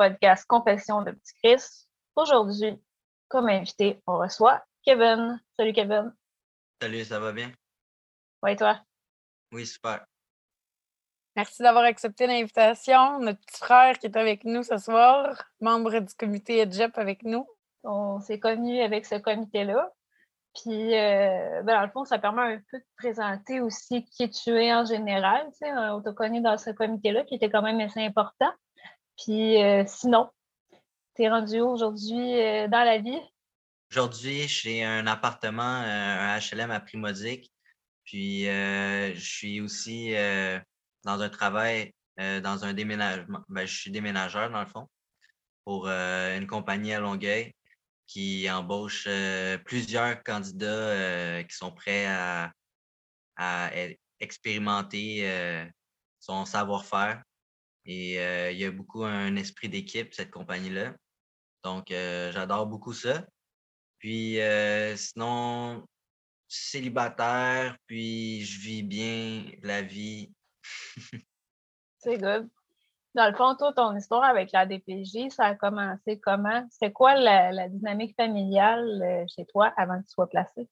podcast Confession de Petit Chris. Aujourd'hui, comme invité, on reçoit Kevin. Salut Kevin. Salut, ça va bien? Oui, toi? Oui, super. Merci d'avoir accepté l'invitation. Notre petit frère qui est avec nous ce soir, membre du comité EDGEP avec nous. On s'est connus avec ce comité-là. Puis, euh, ben, dans le fond, ça permet un peu de présenter aussi qui tu es en général. Tu sais, on t'a connu dans ce comité-là qui était quand même assez important. Puis euh, sinon, tu es rendu aujourd'hui euh, dans la vie? Aujourd'hui, j'ai un appartement, un HLM à Primodique. Puis je suis aussi dans un travail, dans un déménagement. Ben, je suis déménageur dans le fond pour une compagnie à Longueuil qui embauche plusieurs candidats qui sont prêts à, à e, expérimenter son savoir-faire et il y a beaucoup un esprit d'équipe, cette compagnie-là. Donc, j'adore beaucoup ça. Puis, sinon, célibataire, puis je vis bien la vie. C'est good. Dans le fond, toi, ton histoire avec la DPJ, ça a commencé comment? C'est quoi la, dynamique familiale chez toi avant que tu sois placé?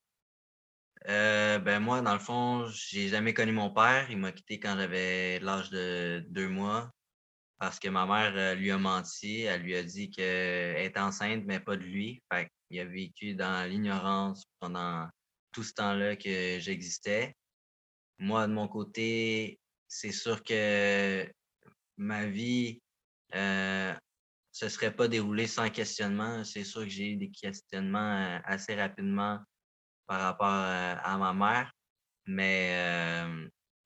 ben moi, dans le fond, j'ai jamais connu mon père. Il m'a quitté quand j'avais l'âge de deux mois parce que ma mère euh, lui a menti. Elle lui a dit qu'elle est enceinte, mais pas de lui. Fait il a vécu dans l'ignorance pendant tout ce temps-là que j'existais. Moi, de mon côté, c'est sûr que ma vie ne euh, se serait pas déroulée sans questionnement. C'est sûr que j'ai eu des questionnements euh, assez rapidement par rapport à ma mère, mais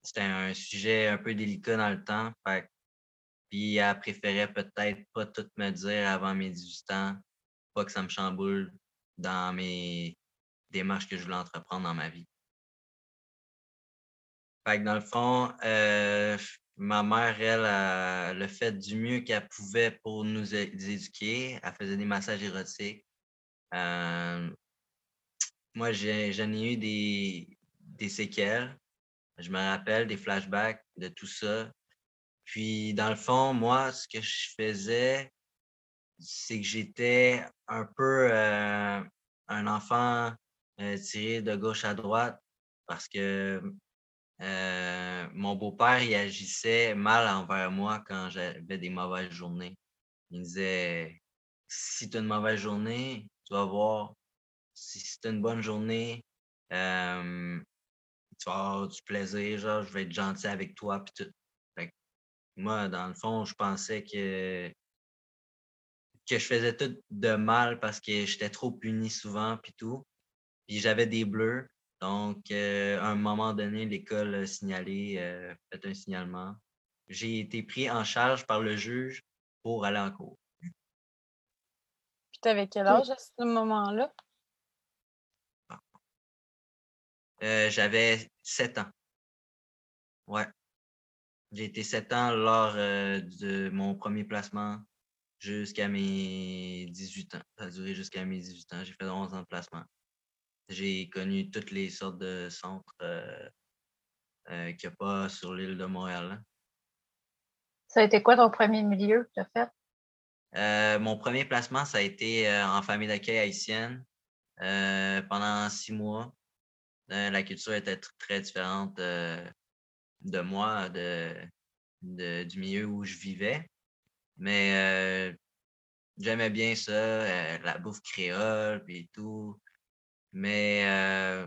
c'était un sujet un peu délicat dans le temps. Fait puis elle préférait peut-être pas tout me dire avant mes 18 ans, pas que ça me chamboule dans mes démarches que je voulais entreprendre dans ma vie. Dans le fond, euh, ma mère, elle, le fait du mieux qu'elle pouvait pour nous éduquer. Elle faisait des massages érotiques. Euh, moi, j'en ai, eu des séquelles. Je me rappelle des flashbacks de tout ça. Puis, dans le fond, moi, ce que je faisais, c'est que j'étais un peu euh, un enfant euh, tiré de gauche à droite parce que euh, mon beau-père, il agissait mal envers moi quand j'avais des mauvaises journées. Il me disait si tu as une mauvaise journée, tu vas voir. Si c'est une bonne journée, tu vas avoir du plaisir, genre, je vais être gentil avec toi, puis tout. Moi, dans le fond, je pensais que, que je faisais tout de mal parce que j'étais trop puni souvent, puis tout. Puis j'avais des bleus. Donc, euh, à un moment donné, l'école a signalé, euh, fait un signalement. J'ai été pris en charge par le juge pour aller en cours. Puis t'avais quel âge à ce moment-là? Euh, j'avais sept ans. Ouais. J'ai été sept ans lors euh, de mon premier placement jusqu'à mes 18 ans. Ça a duré jusqu'à mes 18 ans. J'ai fait 11 ans de placement. J'ai connu toutes les sortes de centres euh, euh, qu'il n'y a pas sur l'île de Montréal. Ça a été quoi ton premier milieu que tu as fait? mon premier placement, ça a été en famille d'accueil haïtienne pendant six mois. la culture était très différente de moi, de, du milieu où je vivais. Mais euh, j'aimais bien ça, euh, la bouffe créole et tout. Mais euh,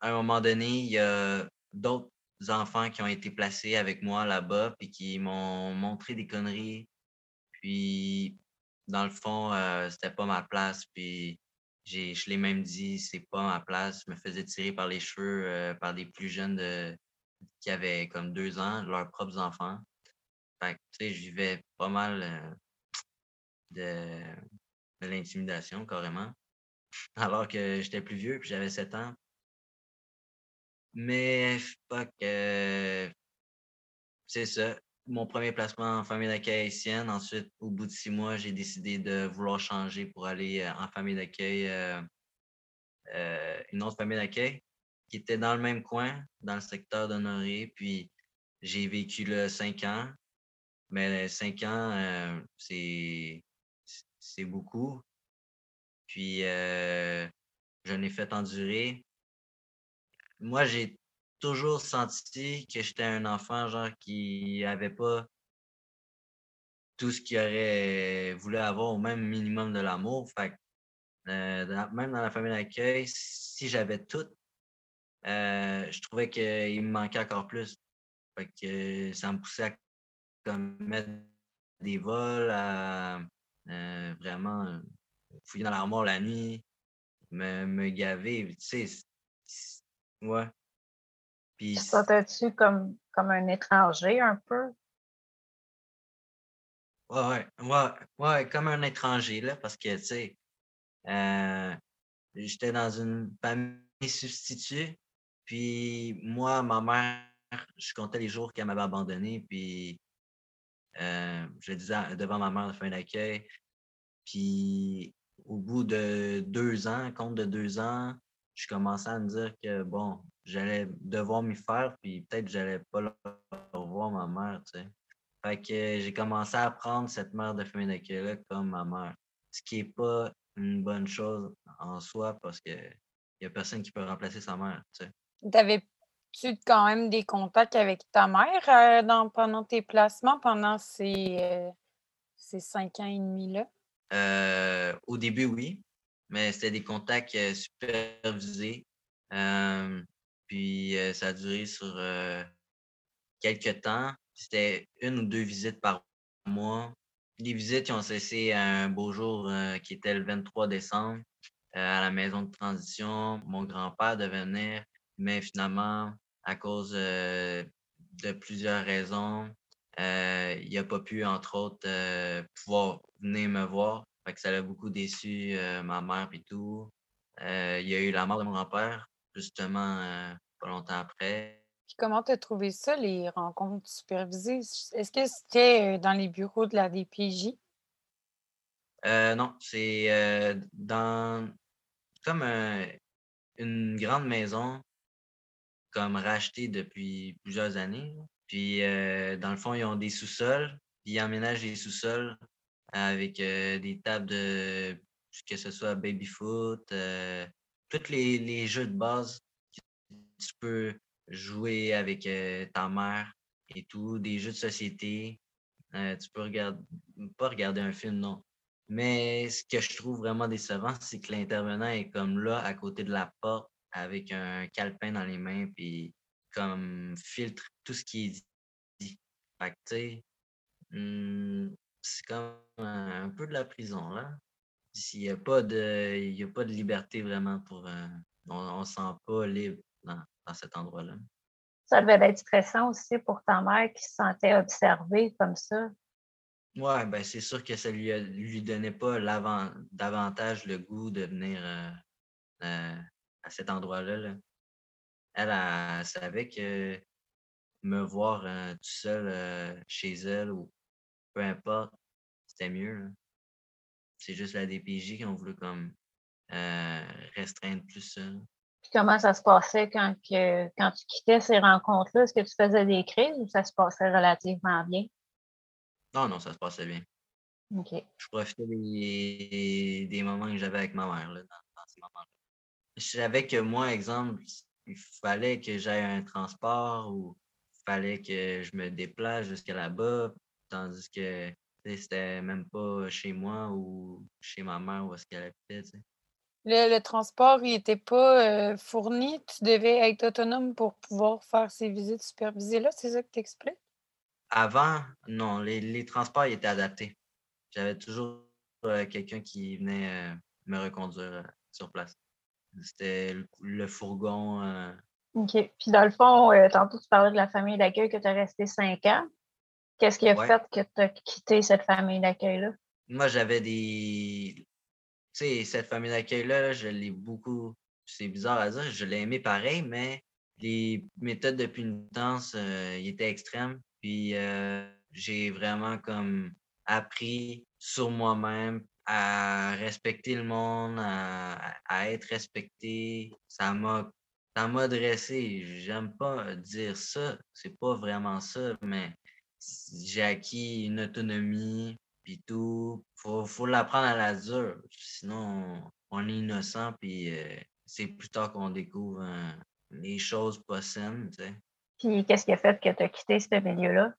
à un moment donné, il y a d'autres enfants qui ont été placés avec moi là-bas et qui m'ont montré des conneries. Puis, dans le fond, c'était pas ma place. Puis, je l'ai même dit, c'est pas ma place. Je me faisais tirer par les cheveux par des plus jeunes de, qui avaient comme deux ans, leurs propres enfants. Fait tu sais, je vivais pas mal euh, de, l'intimidation, carrément. Alors que j'étais plus vieux, puis j'avais sept ans. Mais, fuck, que c'est ça. Mon premier placement en famille d'accueil haïtienne. Ensuite, au bout de six mois, j'ai décidé de vouloir changer pour aller euh, en famille d'accueil, euh, une autre famille d'accueil qui était dans le même coin, dans le secteur d'Honoré. Puis j'ai vécu là cinq ans. Mais cinq ans, euh, c'est c'est beaucoup. Puis, euh, je n'ai fait endurer. Moi, j'ai toujours senti que j'étais un enfant, genre, qui avait pas tout ce qu'il aurait voulu avoir au même minimum de l'amour. Fait euh, même dans la famille d'accueil, si j'avais tout, euh, je trouvais qu'il me manquait encore plus. Fait que ça me poussait à comme, mettre des vols, à euh, vraiment fouiller dans l'armoire la nuit, me, me gaver, tu sais. Ouais. Puis. Tu comme, comme un étranger un peu? Ouais, ouais, ouais, comme un étranger, là, parce que, tu sais, euh, j'étais dans une famille substituée, puis moi, ma mère, je comptais les jours qu'elle m'avait abandonné, puis euh, je le disais devant ma mère de fin d'accueil. Puis au bout de deux ans, compte de deux ans, je commençais à me dire que bon, j'allais devoir m'y faire, puis peut-être j'allais pas revoir ma mère, tu sais. Fait que j'ai commencé à prendre cette mère de famille d'accueil-là comme ma mère. Ce qui n'est pas une bonne chose en soi parce que n'y a personne qui peut remplacer sa mère, tu sais. T'avais-tu quand même des contacts avec ta mère euh, dans, pendant tes placements, pendant ces, euh, ces cinq ans et demi-là? Euh, au début, oui, mais c'était des contacts supervisés. puis ça a duré sur quelques temps. C'était une ou deux visites par mois. Les visites ont cessé un beau jour qui était le 23 décembre à la maison de transition. Mon grand-père venir, mais finalement, à cause de plusieurs raisons, euh, il n'a pas pu, entre autres, euh, pouvoir venir me voir. Fait que ça l'a beaucoup déçu euh, ma mère et tout. il y a eu la mort de mon grand-père, justement, pas longtemps après. Puis comment tu as trouvé ça, les rencontres supervisées? Est-ce que c'était dans les bureaux de la DPJ? non, c'est dans comme une grande maison, comme rachetée depuis plusieurs années. Puis, euh, dans le fond, ils ont des sous-sols. Ils emménagent les sous-sols avec euh, des tables de, que ce soit baby-foot, euh, tous les, jeux de base que tu peux jouer avec ta mère et tout, des jeux de société. tu peux regarder, pas regarder un film, non. Mais ce que je trouve vraiment décevant, c'est que l'intervenant est comme là, à côté de la porte, avec un calepin dans les mains, puis comme filtre tout ce qui est dit. Fait que, tu sais, hmm, c'est comme un, peu de la prison, là. S'il n'y a, pas de, il y a pas de liberté vraiment pour. Euh, on ne se sent pas libre dans, cet endroit-là. Ça devait être stressant aussi pour ta mère qui se sentait observée comme ça. Ouais, ben c'est sûr que ça lui, lui donnait pas davantage le goût de venir euh, euh, à cet endroit-là. Là elle, savait que me voir euh, tout seul euh, chez elle ou peu importe, c'était mieux. C'est juste la DPJ qui ont voulu comme euh, restreindre plus ça. Puis comment ça se passait quand, que, quand tu quittais ces rencontres-là? Est-ce que tu faisais des crises ou ça se passait relativement bien? Non, non, ça se passait bien. OK. Je profitais des, des moments que j'avais avec ma mère là, dans, ces moments-là. Je savais que moi, exemple, il fallait que j'aille un transport ou il fallait que je me déplace jusqu'à là-bas, tandis que c'était même pas chez moi ou chez ma mère où est-ce qu'elle habitait. Le, transport, il n'était pas euh, fourni. Tu devais être autonome pour pouvoir faire ces visites supervisées-là. C'est ça que tu expliques? Avant, non. Les, transports étaient adaptés. J'avais toujours euh, quelqu'un qui venait euh, me reconduire sur place. C'était le, fourgon. Euh. OK. Puis dans le fond, euh, tantôt tu parlais de la famille d'accueil que tu as resté cinq ans. Qu'est-ce qui a fait que tu as quitté cette famille d'accueil-là? Moi, j'avais des. Tu sais, cette famille d'accueil-là, je l'ai beaucoup. C'est bizarre à dire, je l'ai aimé pareil, mais les méthodes de pénitence euh, étaient extrêmes. Puis j'ai vraiment comme appris sur moi-même à respecter le monde, à, être respecté. Ça m'a ça m'a dressé. J'aime pas dire ça. C'est pas vraiment ça, mais j'ai acquis une autonomie, puis tout. Faut, faut l'apprendre à la dure. Sinon, on, est innocent, puis euh, c'est plus tard qu'on découvre hein, les choses pas saines, tu sais. Puis qu'est-ce qui a fait que tu as quitté ce milieu-là?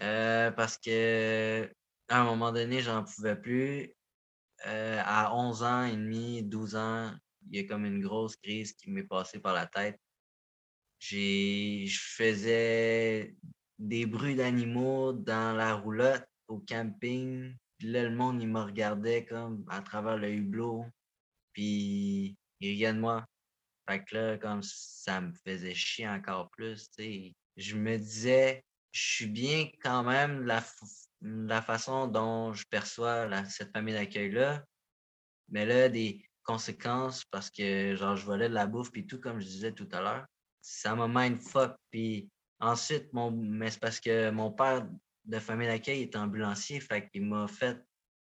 Euh, parce que à un moment donné, j'en pouvais plus. Euh, à 11 ans et demi, 12 ans, il y a comme une grosse crise qui m'est passée par la tête. Je faisais des bruits d'animaux dans la roulotte au camping. Là, le monde, il me regardait comme à travers le hublot. Puis il riait de moi. Fait que là, comme ça me faisait chier encore plus. Je me disais, je suis bien quand même la, la façon dont je perçois cette famille d'accueil-là. Mais là, des conséquences parce que genre je volais de la bouffe puis tout, comme je disais tout à l'heure. Ça m'a mindfuck. Puis ensuite, mais c'est parce que mon père de famille d'accueil est ambulancier, fait qu'il m'a fait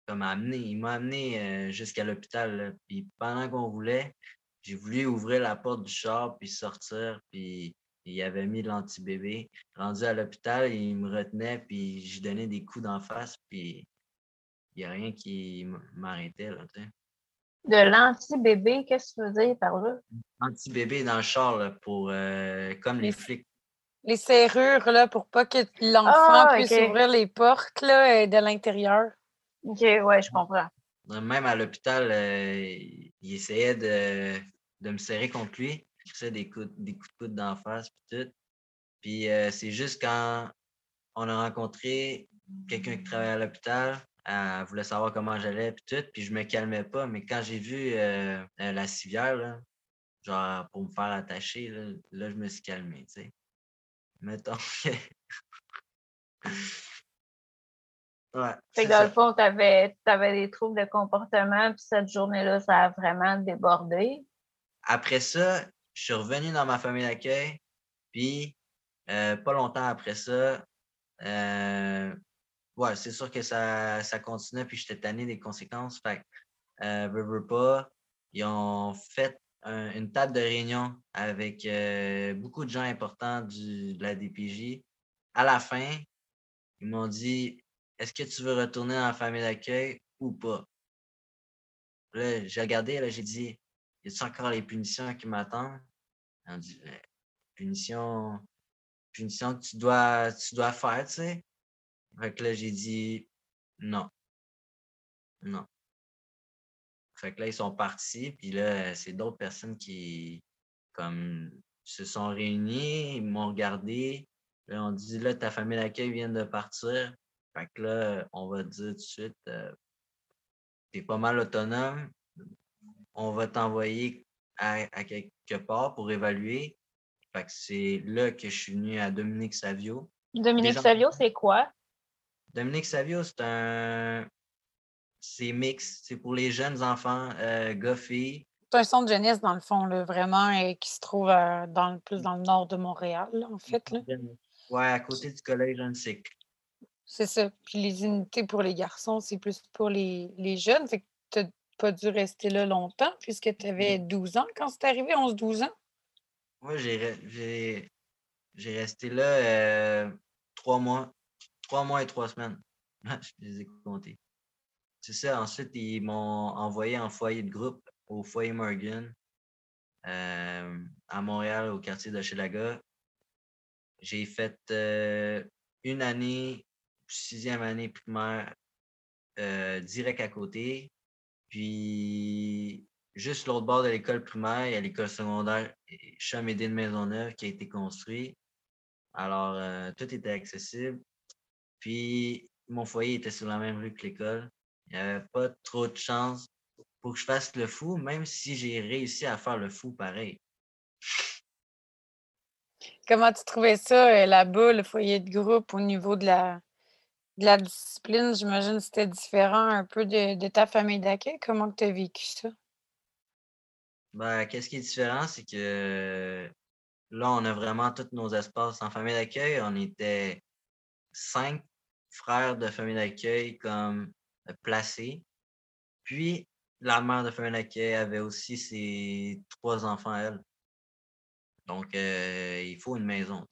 comme amener. Il m'a amené euh, jusqu'à l'hôpital. Puis pendant qu'on roulait, j'ai voulu ouvrir la porte du char puis sortir. Puis il avait mis l'anti-bébé. Rendu à l'hôpital, il me retenait, puis je donnais des coups d'en face, puis il n'y a rien qui m'arrêtait. Là, de l'anti-bébé, qu'est-ce que tu veux dire par là? Anti-bébé dans le char, pour, euh, comme les, flics. Les serrures, là, pour pas que l'enfant ah, puisse ouvrir les portes là, euh, de l'intérieur. OK, ouais, je comprends. Même à l'hôpital, euh, il essayait de, de, me serrer contre lui. Des coups, des coups de coude d'en face, puis tout. Puis c'est juste quand on a rencontré quelqu'un qui travaillait à l'hôpital, elle voulait savoir comment j'allais, puis tout, puis je me calmais pas. Mais quand j'ai vu euh, euh, la civière, là, genre pour me faire attacher, là, là je me suis calmé, tu sais. Mettons que. ouais. Fait que dans le fond, tu avais, des troubles de comportement, puis cette journée-là, ça a vraiment débordé. Après ça, je suis revenu dans ma famille d'accueil, puis euh, pas longtemps après ça, ouais, c'est sûr que ça, ça continuait, puis j'étais tanné des conséquences. Fait euh, veux, pas, ils ont fait une table de réunion avec euh, beaucoup de gens importants du, de la DPJ. À la fin, ils m'ont dit Est-ce que tu veux retourner dans la famille d'accueil ou pas? Là, j'ai regardé, là, j'ai dit Y a encore les punitions qui m'attendent? Ont dit ben, Punition, punition que tu dois, tu dois faire, tu sais. Fait que là, j'ai dit non. Non. Fait que là, ils sont partis, puis là, c'est d'autres personnes qui, comme, se sont réunies, ils m'ont regardé. Là, on dit, là, ta famille d'accueil vient de partir. Fait que là, on va dire tout de suite, euh, t'es pas mal autonome. On va t'envoyer à, quelque part pour évaluer. Fait que c'est là que je suis venu à Dominique Savio. Dominique Savio, c'est quoi? Dominique Savio, c'est un. C'est mix. C'est pour les jeunes enfants, euh, C'est un centre de jeunesse, dans le fond, là, vraiment, et qui se trouve euh, dans, plus dans le nord de Montréal, en fait. Là. Ouais, à côté du collège Annecyc. C'est ça. Puis les unités pour les garçons, c'est plus pour les, les jeunes. Fait que pas dû rester là longtemps, puisque tu avais 12 ans quand c'est arrivé, 11-12 ans? Oui, j'ai resté là euh, trois mois. Trois mois et trois semaines. je les ai comptés. C'est ça. Ensuite, ils m'ont envoyé en foyer de groupe au foyer Morgan euh, à Montréal, au quartier de Chelaga. J'ai fait euh, une année, sixième année primaire, euh, direct à côté. Puis, juste l'autre bord de l'école primaire, il y a l'école secondaire Chamédé de Maisonneuve qui a été construit. Alors, tout était accessible. Puis, mon foyer était sur la même rue que l'école. Il n'y avait pas trop de chance pour que je fasse le fou, même si j'ai réussi à faire le fou pareil. Comment tu trouvais ça euh, là-bas, le foyer de groupe, au niveau de la, de la discipline? J'imagine que c'était différent un peu de, ta famille d'accueil? Comment tu as vécu ça? Ben, qu'est-ce qui est différent, c'est que là, on a vraiment tous nos espaces en famille d'accueil. On était cinq frère de famille d'accueil comme euh, placé. Puis, la mère de famille d'accueil avait aussi ses trois enfants, elle. Donc, euh, il faut une maison.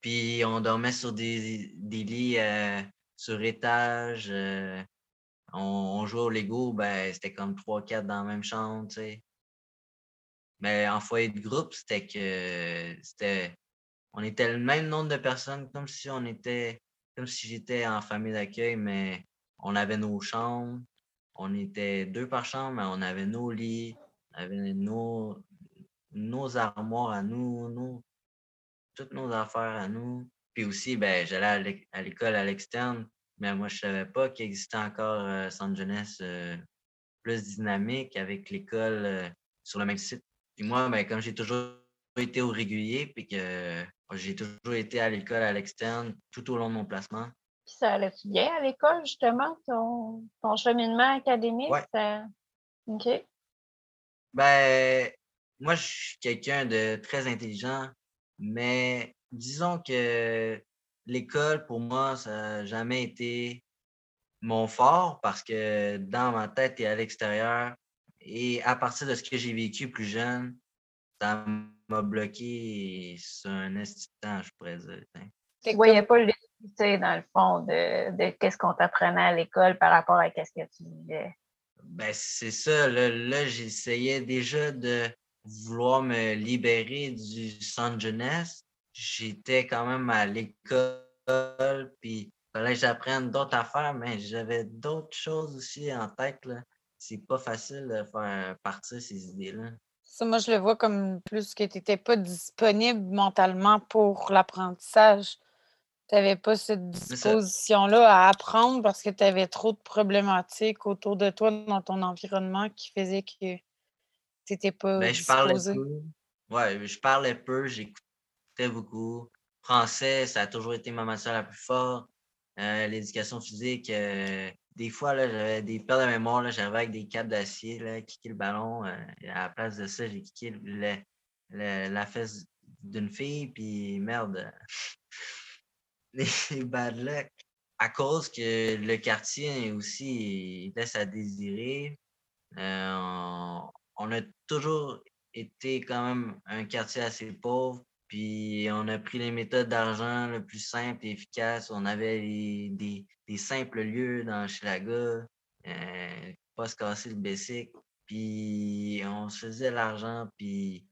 Puis on dormait sur des, des lits euh, sur étage. euh, on, jouait au Lego, ben, c'était comme 3-4 dans la même chambre, tu sais. Mais en foyer de groupe, c'était que c'était. On était le même nombre de personnes, comme si on était. Comme si j'étais en famille d'accueil, mais on avait nos chambres. On était deux par chambre, mais on avait nos lits, on avait nos, nos armoires à nous, nos, toutes nos affaires à nous. Puis aussi, ben, j'allais à l'école à l'externe, mais moi, je savais pas qu'il existait encore euh, Centre Jeunesse euh, plus dynamique avec l'école euh, sur le même site. Puis moi, ben, comme j'ai toujours été au régulier, puis que euh, j'ai toujours été à l'école à l'externe tout au long de mon placement. Puis ça allait-tu bien à l'école, justement, ton, ton cheminement académique? Ouais. ça- OK. Ben, moi, je suis quelqu'un de très intelligent, mais disons que l'école, pour moi, ça n'a jamais été mon fort parce que dans ma tête et à l'extérieur, et à partir de ce que j'ai vécu plus jeune, ça m'a bloqué sur un temps, je pourrais dire. Tu voyais pas l'utilité, dans le fond, de, de qu'est-ce qu'on t'apprenait à l'école par rapport à qu'est-ce que tu vivais? Ben, c'est ça. Là, là j'essayais déjà de vouloir me libérer du centre jeunesse. J'étais quand même à l'école, puis il fallait que j'apprenne d'autres affaires, mais j'avais d'autres choses aussi en tête. Là. C'est pas facile de faire partir ces idées-là. Ça, moi, je le vois comme plus que tu n'étais pas disponible mentalement pour l'apprentissage. Tu n'avais pas cette disposition-là à apprendre parce que tu avais trop de problématiques autour de toi dans ton environnement qui faisait que tu n'étais pas Ben, je parlais peu. Ouais, je parlais peu, j'écoutais beaucoup. Français, ça a toujours été ma matière la plus forte. Euh, L'éducation physique, euh, des fois, j'avais des pertes de mémoire. J'arrivais avec des câbles d'acier, kicker le ballon. euh, à la place de ça, j'ai kické la fesse d'une fille, puis merde. Les bad luck. À cause que le quartier aussi laisse à désirer. On, on a toujours été quand même un quartier assez pauvre, puis on a pris les méthodes d'argent le plus simple et efficace. On avait des, des simples lieux dans Chilaga, euh, pas se casser le basic, puis on se faisait l'argent, puis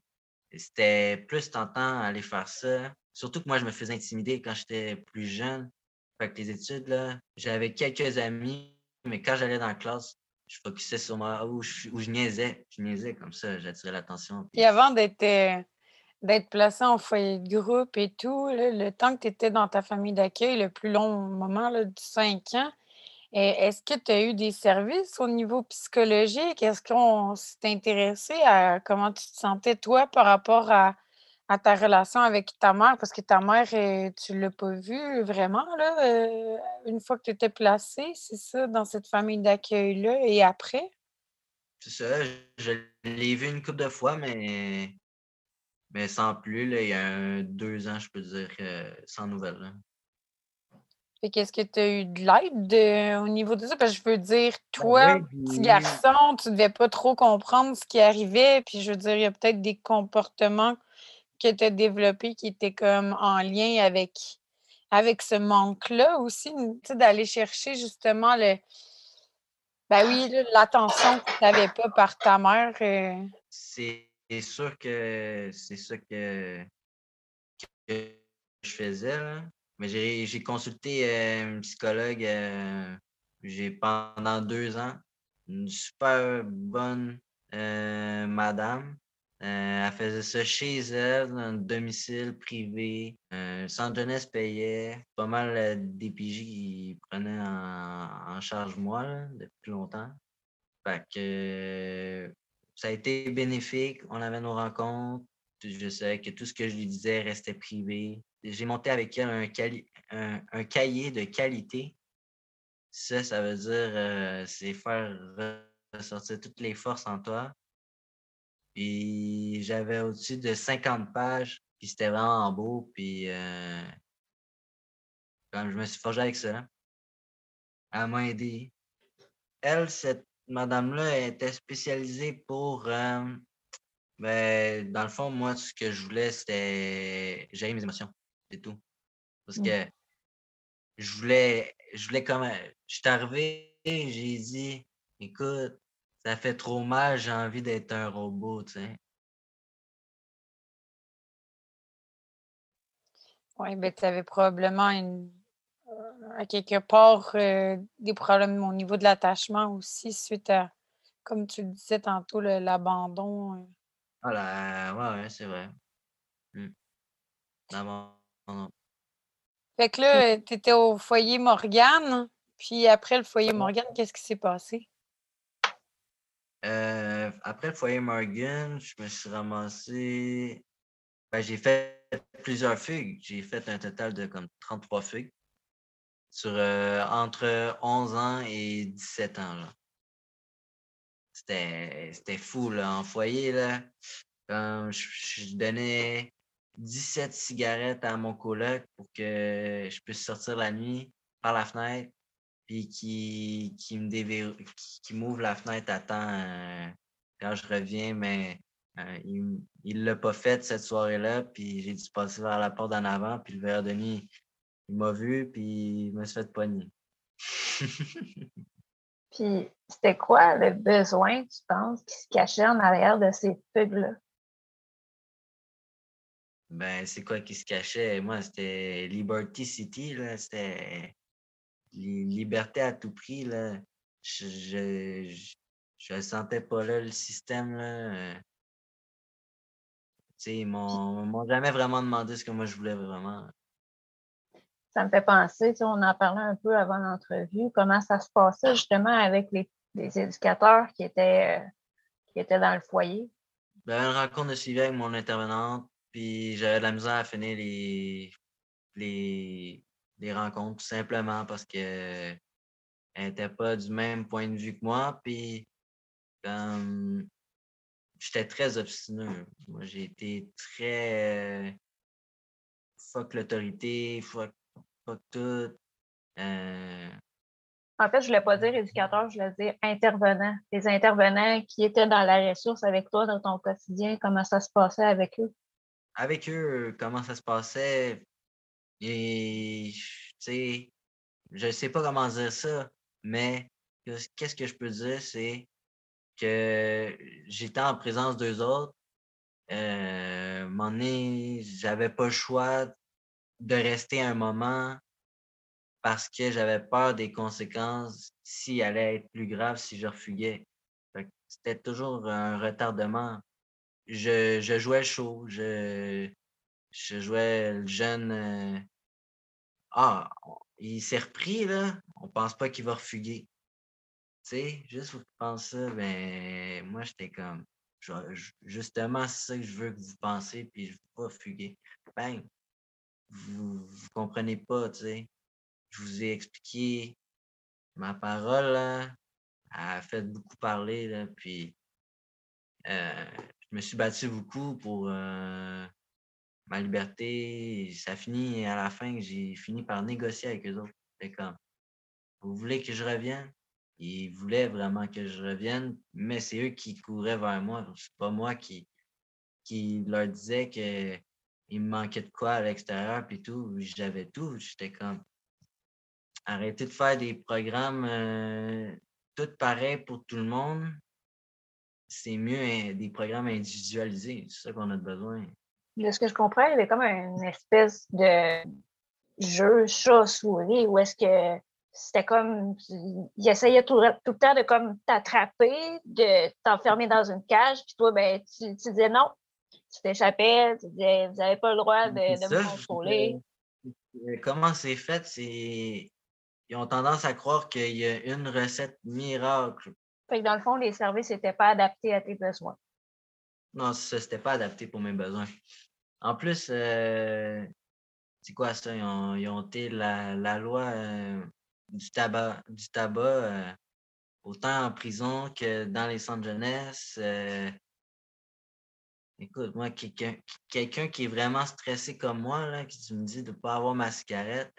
c'était plus tentant aller faire ça. Surtout que moi, je me faisais intimider quand j'étais plus jeune. Fait que les études, là, j'avais quelques amis, mais quand j'allais dans la classe, je focusais sur moi, où je, je niaisais. Je niaisais comme ça, j'attirais l'attention. puis- Puis avant d'être euh, d'être placé en foyer de groupe et tout, le temps que tu étais dans ta famille d'accueil, le plus long moment, là, du 5 ans, eh, est-ce que tu as eu des services au niveau psychologique? Est-ce qu'on s'est intéressé à comment tu te sentais, toi, par rapport à, à ta relation avec ta mère? Parce que ta mère, euh, tu ne l'as pas vue vraiment, là, euh, une fois que tu étais placé, c'est ça, dans cette famille d'accueil-là, et après? C'est ça, je, l'ai vu une couple de fois, mais, mais sans plus. Là, il y a un- deux ans, je peux dire, euh, sans nouvelles. là. Fait qu'est-ce que tu as eu de l'aide de- au niveau de ça? Parce que je veux dire, toi, Ben oui, petit garçon, tu devais pas trop comprendre ce qui arrivait. Puis je veux dire, il y a peut-être des comportements que tu as développés qui étaient comme en lien avec, avec ce manque-là aussi, d'aller chercher justement le. Ben oui, l'attention que tu n'avais pas par ta mère. euh, C'est c'est sûr que c'est ça que, je faisais. là. Mais j'ai consulté euh, une psychologue euh, pendant deux ans. Une super bonne euh, madame. Euh, elle faisait ça chez elle, dans un domicile privé. Euh, Centre jeunesse payait. Pas mal euh, DPJ qui prenaient en, charge moi depuis longtemps. Que ça a été bénéfique. On avait nos rencontres. Je savais que tout ce que je lui disais restait privé. J'ai monté avec elle un, cahier de qualité. Ça, ça veut dire euh, c'est faire ressortir toutes les forces en toi. Puis j'avais au-dessus de 50 pages. Puis c'était vraiment beau. Puis euh, comme je me suis forgé avec ça. Elle m'a aidé. Elle, cette madame-là, était spécialisée pour. euh, ben, dans le fond, moi, ce que je voulais, c'était gérer mes émotions. C'est tout. Parce mmh. que je voulais, je voulais comme. Je suis arrivé, j'ai dit, écoute, ça fait trop mal, j'ai envie d'être un robot, tu sais. Oui, ben tu avais probablement une, à quelque part euh, des problèmes au niveau de l'attachement aussi suite à, comme tu le disais tantôt, l'abandon. Euh. Ah ouais, c'est vrai. Mmh. Fait que là, tu étais au foyer Morgane, puis après le foyer Morgane, qu'est-ce qui s'est passé? après le foyer Morgan, je me suis ramassé. Ben, j'ai fait plusieurs fugues. J'ai fait un total de comme 33 fugues sur euh, entre 11 ans et 17 ans. C'était fou là, en foyer. Là. je, donnais 17 cigarettes à mon coloc pour que je puisse sortir la nuit par la fenêtre puis qui, qui me qui, m'ouvre la fenêtre à temps euh, quand je reviens, mais euh, il ne l'a pas fait cette soirée-là, puis j'ai dû passer vers la porte d'en avant, puis le verre de nuit, il m'a vu, puis il m'a fait pogner. puis c'était quoi le besoin, tu penses, qui se cachait en arrière de ces fugues-là? Ben, c'est quoi qui se cachait? Moi, c'était Liberty City, là. C'était liberté à tout prix, là. Je, je, je, sentais pas là, le système, là. Ils m'ont jamais vraiment demandé ce que moi je voulais vraiment. Ça me fait penser, on en parlait un peu avant l'entrevue, comment ça se passait justement avec les, éducateurs qui étaient, euh, qui étaient dans le foyer? Ben, une rencontre de suivi avec mon intervenante, puis j'avais de la misère à finir les, les, les rencontres tout simplement parce que n'était pas du même point de vue que moi. Puis j'étais très obstineux. Moi, j'ai été très euh, fuck l'autorité, fuck, tout. Euh. En fait, je ne voulais pas dire éducateur, je voulais dire intervenant. Les intervenants qui étaient dans la ressource avec toi dans ton quotidien, comment ça se passait avec eux? Avec eux, comment ça se passait? Et, je sais pas comment dire ça, mais qu'est-ce que je peux dire, c'est que j'étais en présence d'eux autres. Euh, donné, j'avais pas le choix de rester un moment parce que j'avais peur des conséquences s'il allait être plus grave si je refuguais. C'était toujours un retardement. Je, jouais chaud, je, jouais le jeune. Euh, ah, il s'est repris, là. On pense pas qu'il va refuguer. Tu sais, juste pour que tu penses ben, moi, j'étais comme, justement, c'est ça que je veux que vous pensez, puis je ne veux pas fuguer. Ben, vous ne comprenez pas, tu sais. Je vous ai expliqué ma parole, là, a fait beaucoup parler, puis euh, je me suis battu beaucoup pour euh, ma liberté. Ça finit à la fin que j'ai fini par négocier avec eux autres. C'est comme, vous voulez que je revienne? Ils voulaient vraiment que je revienne, mais c'est eux qui couraient vers moi. C'est pas moi qui, qui leur disais qu'il me manquait de quoi à l'extérieur, puis tout. J'avais tout. J'étais comme, arrêtez de faire des programmes euh, tout pareils pour tout le monde. C'est mieux hein, des programmes individualisés. C'est ça qu'on a besoin. De ce que je comprends, il y avait comme une espèce de jeu chat-souris où est-ce que c'était comme, il essayait tout, le temps de comme t'attraper, de t'enfermer dans une cage, puis toi, ben, tu, disais non, tu t'échappais, tu disais, vous n'avez pas le droit de, me contrôler. Comment c'est fait, c'est, ils ont tendance à croire qu'il y a une recette miracle. Fait que dans le fond, les services n'étaient pas adaptés à tes besoins. Non, ça, c'était pas adapté pour mes besoins. En plus, euh, c'est quoi ça? Ils ont, ils ont la, la loi euh, du tabac, du tabac euh, autant en prison que dans les centres de jeunesse. Écoute, moi, quelqu'un qui est vraiment stressé comme moi, là, qui me dit de ne pas avoir ma cigarette,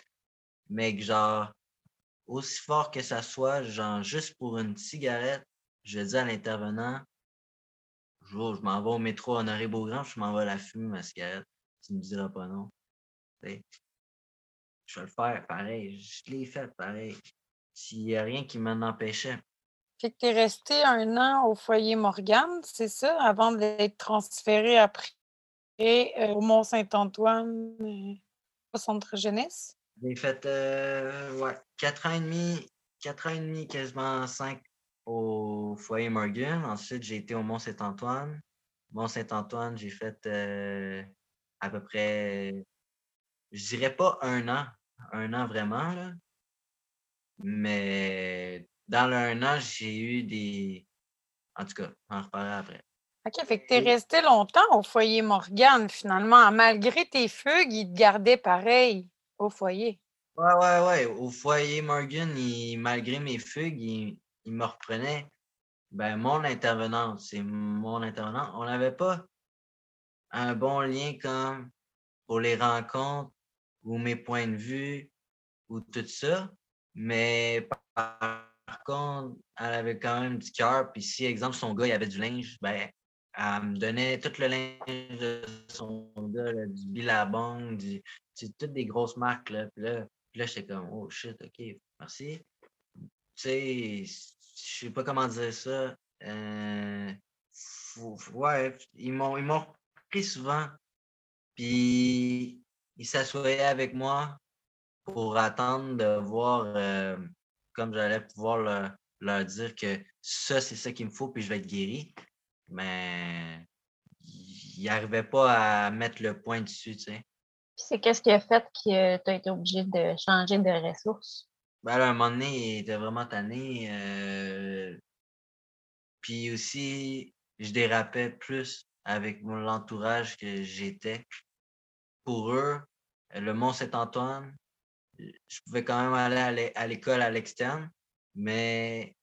mais que genre, aussi fort que ça soit, genre, juste pour une cigarette, je dis à l'intervenant, je, je m'en vais au métro Honoré Beaugrand, je m'en vais la fumer, ma cigarette. Tu ne me diras pas non. je vais le faire pareil. Je l'ai fait pareil. S'il n'y a rien qui m'en empêchait. Fait tu es resté un an au foyer Morgane, c'est ça, avant d'être transféré après euh, au Mont-Saint-Antoine, euh, au centre jeunesse? J'ai fait euh, ouais, quatre ans et demi, quatre ans et demi, quasiment cinq au foyer Morgan. Ensuite, j'ai été au Mont-Saint-Antoine. Mont-Saint-Antoine, j'ai fait à peu près, je dirais pas un an, un an vraiment, là. mais dans le un an, j'ai eu des. En tout cas, on en reparlera après. OK, fait que tu es resté longtemps au foyer Morgane, finalement. Malgré tes fugues, ils te gardaient pareil au foyer. Ouais, ouais, ouais. Au foyer Morgan, malgré mes fugues, il, me reprenait. Ben, mon intervenant, c'est mon intervenant. On n'avait pas un bon lien comme pour les rencontres ou mes points de vue ou tout ça. Mais par, contre, elle avait quand même du cœur. Puis si, exemple, son gars, il avait du linge, ben, elle me donnait tout le linge de son gars, du Billabong, du, toutes des grosses marques. Là. Puis là, là j'étais comme, oh shit, ok, merci. Tu sais, je sais pas comment dire ça. Euh, ouais, ils m'ont, ils m'ont pris souvent. Puis ils s'assoyaient avec moi pour attendre de voir euh, comme j'allais pouvoir leur, leur dire que ça, c'est ça qu'il me faut, puis je vais être guéri mais il n'arrivait pas à mettre le point dessus, tu sais. Puis c'est qu'est-ce qui a fait que tu as été obligé de changer de ressources? Ben là, à un moment donné, il était vraiment tanné. Euh, puis aussi, je dérapais plus avec l'entourage que j'étais. Pour eux, le Mont-Saint-Antoine, je pouvais quand même aller à l'école à l'externe, mais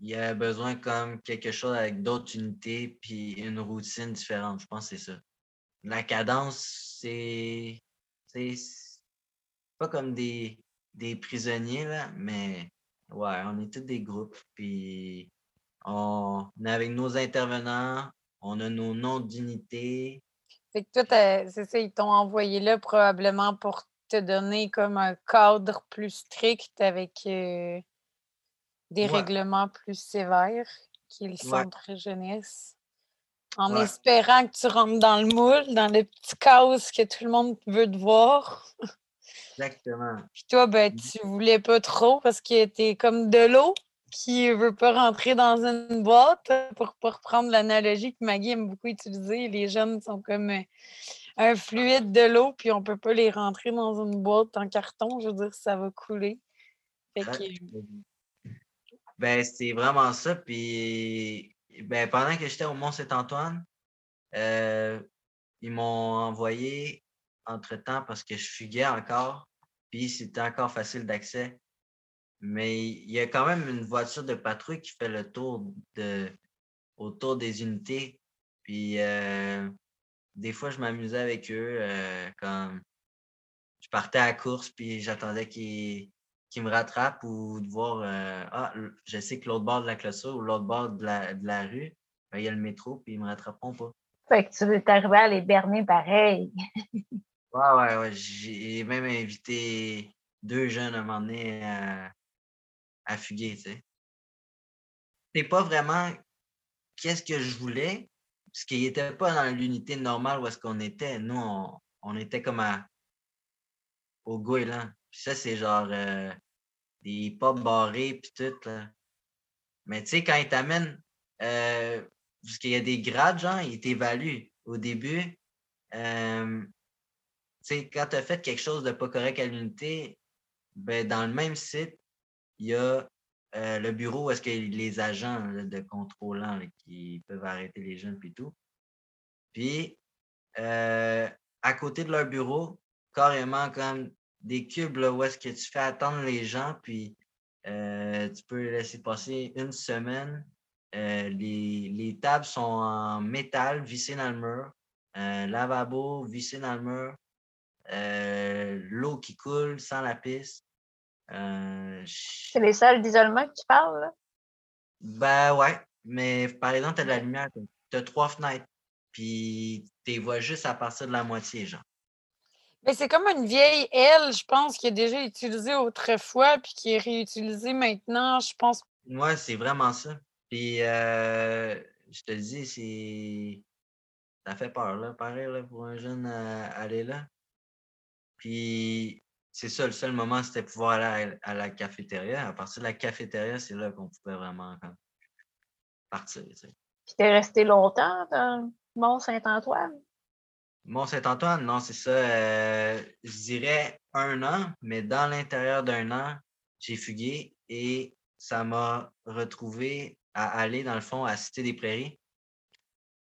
il y a besoin comme quelque chose avec d'autres unités puis une routine différente. Je pense que c'est ça. La cadence, c'est. C'est pas comme des, des prisonniers, là, mais ouais, on est tous des groupes. Puis on, est avec nos intervenants, on a nos noms d'unités. C'est que toi, c'est ça, ils t'ont envoyé là probablement pour te donner comme un cadre plus strict avec. Euh, des règlements plus sévères, qui est le centre jeunesse. En espérant que tu rentres dans le moule, dans le petit chaos que tout le monde veut te voir. Exactement. Puis toi, ben, tu voulais pas trop parce que était comme de l'eau qui veut pas rentrer dans une boîte. Pour, pour reprendre l'analogie que Maggie aime beaucoup utiliser, les jeunes sont comme un fluide de l'eau, puis on peut pas les rentrer dans une boîte en carton. Je veux dire, ça va couler. Fait que, ben, c'est vraiment ça. Puis, ben, pendant que j'étais au Mont-Saint-Antoine, euh, ils m'ont envoyé entre-temps parce que je fuguais encore. Puis, c'était encore facile d'accès. Mais il y a quand même une voiture de patrouille qui fait le tour de, autour des unités. Puis, euh, des fois, je m'amusais avec eux. Euh, quand je partais à la course, puis j'attendais qu'ils qui me rattrape ou de voir euh, Ah, je sais que l'autre bord de la clôture ou l'autre bord de la, de la rue, ben, il y a le métro, puis ils me rattraperont pas. Fait que tu veux t'arriver à les berner pareil. ouais, ouais, ouais. J'ai même invité deux jeunes à un moment donné à, à fuguer, tu sais. C'est pas vraiment qu'est-ce que je voulais, parce qu'il n'était pas dans l'unité normale où est-ce qu'on était. Nous, on, on était comme à, au Goéland. Puis ça, c'est genre euh, des pop barrés puis tout. Là. Mais tu sais, quand ils t'amènent, euh, parce qu'il y a des grades, genre, ils t'évaluent au début. Euh, tu sais, quand tu as fait quelque chose de pas correct à l'unité, ben, dans le même site, il y a euh, le bureau où est-ce que les agents de contrôlant qui peuvent arrêter les jeunes puis tout. Puis, à côté de leur bureau, carrément comme des cubes où est-ce que tu fais attendre les gens, puis euh, tu peux laisser passer une semaine. Euh, les, les, tables sont en métal vissées dans le mur. Euh, lavabo vissé dans le mur. L'eau qui coule sans la piste. C'est les salles d'isolement que tu parles, là? Ben ouais. Mais par exemple, tu as de la lumière. Tu as trois fenêtres. Puis tu les vois juste à partir de la moitié, genre. Mais c'est comme une vieille aile, je pense, qui est déjà utilisée autrefois puis qui est réutilisée maintenant, je pense. Ouais, c'est vraiment ça. Puis, euh, je te dis, c'est. Ça fait peur, là, pareil, là, pour un jeune à aller là. Puis, c'est ça, le seul moment, c'était pouvoir aller à, la cafétéria. À partir de la cafétéria, c'est là qu'on pouvait vraiment partir. Tu sais. Puis, t'es resté longtemps dans Mont-Saint-Antoine? Mont-Saint-Antoine, non, c'est ça. Euh, je dirais un an, mais dans l'intérieur d'un an, j'ai fugué et ça m'a retrouvé à aller, dans le fond, à Cité des Prairies.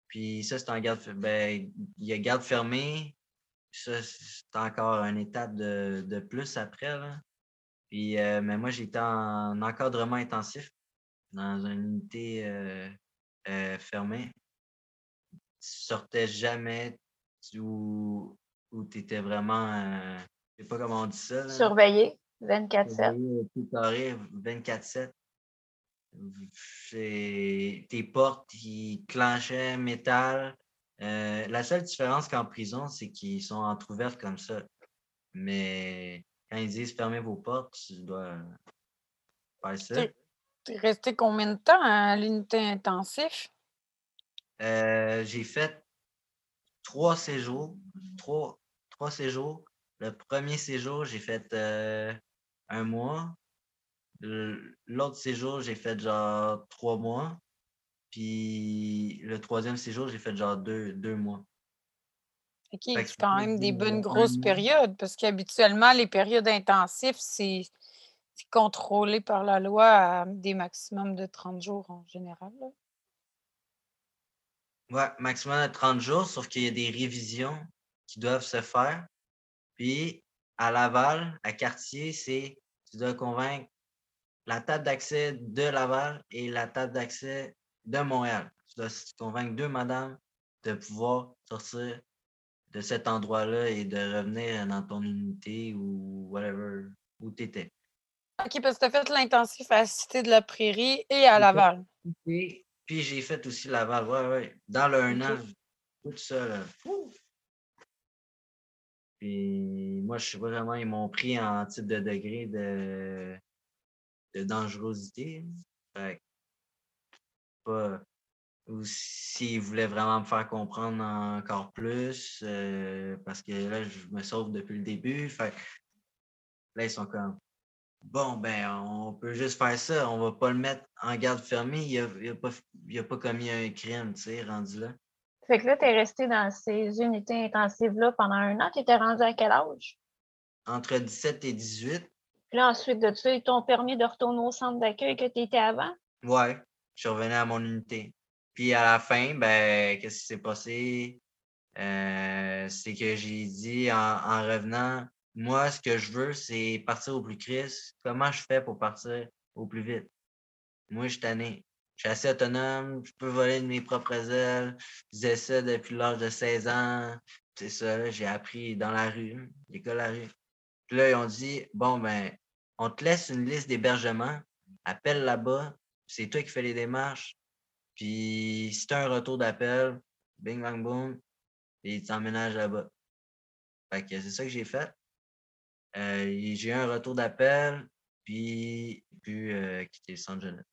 Puis ça, c'est en garde, ben, il y a garde fermée. Ça, c'est encore une étape de, plus après. Là. Puis, euh, mais moi, j'étais en encadrement intensif dans une unité euh, fermée. Tu sortais jamais où, où tu étais vraiment, euh, je sais pas comment on dit ça. Surveillé 24-7. 24-7. Tes portes qui clenchaient métal. Euh, la seule différence qu'en prison, c'est qu'ils sont entrouvertes comme ça. Mais quand ils disent fermez vos portes, tu dois faire ça. Tu es resté combien de temps à l'unité intensif? Euh, j'ai fait trois séjours. Trois, trois séjours. Le premier séjour, j'ai fait euh, un mois. L'autre séjour, j'ai fait genre trois mois. Puis le troisième séjour, j'ai fait genre deux, deux mois. OK, c'est quand même des bonnes grosses périodes parce qu'habituellement, les périodes intensives, c'est contrôlé par la loi à des maximums de 30 jours en général. Ouais, maximum de 30 jours, sauf qu'il y a des révisions qui doivent se faire. Puis, à Laval, à Quartier, c'est tu dois convaincre la table d'accès de Laval et la table d'accès de Montréal. Tu dois convaincre deux madames de pouvoir sortir de cet endroit-là et de revenir dans ton unité ou whatever, où tu étais. OK, parce que tu as fait l'intensif à la Cité de la Prairie et à Laval. Puis j'ai fait aussi Laval, ouais, ouais. Dans le un an, tout ça, là. Puis moi, je sais pas vraiment, ils m'ont pris en type de degré de, de dangerosité. Fait pas. Ou s'ils voulaient vraiment me faire comprendre encore plus, euh, parce que là, je me sauve depuis le début. Fait là, ils sont comme Bon, ben, on peut juste faire ça. On va pas le mettre en garde fermée. Il n'a pas, a pas commis un crime, tu sais, rendu là. Fait que là, tu es resté dans ces unités intensives-là pendant un an. Tu étais rendu à quel âge? Entre 17 et 18. Puis là, ensuite de ça, ils t'ont permis de retourner au centre d'accueil que tu étais avant? Ouais, je revenu à mon unité. Puis à la fin, ben, qu'est-ce qui s'est passé? Euh, c'est que j'ai dit en revenant, moi, ce que je veux, c'est partir au plus crisse. Comment je fais pour partir au plus vite? Moi, je suis tanné. Je suis assez autonome, je peux voler de mes propres ailes. Je faisais ça depuis l'âge de 16 ans. C'est ça, j'ai appris dans la rue, l'école à la rue. Puis là, ils ont dit Bon, ben, on te laisse une liste d'hébergement, appelle là-bas, c'est toi qui fais les démarches. Puis si tu as un retour d'appel, bing bang boom, et ils t'emménagent là-bas. Fait que c'est ça que j'ai fait. Euh, j'ai eu un retour d'appel, puis pu euh, quitter le centre jeunesse.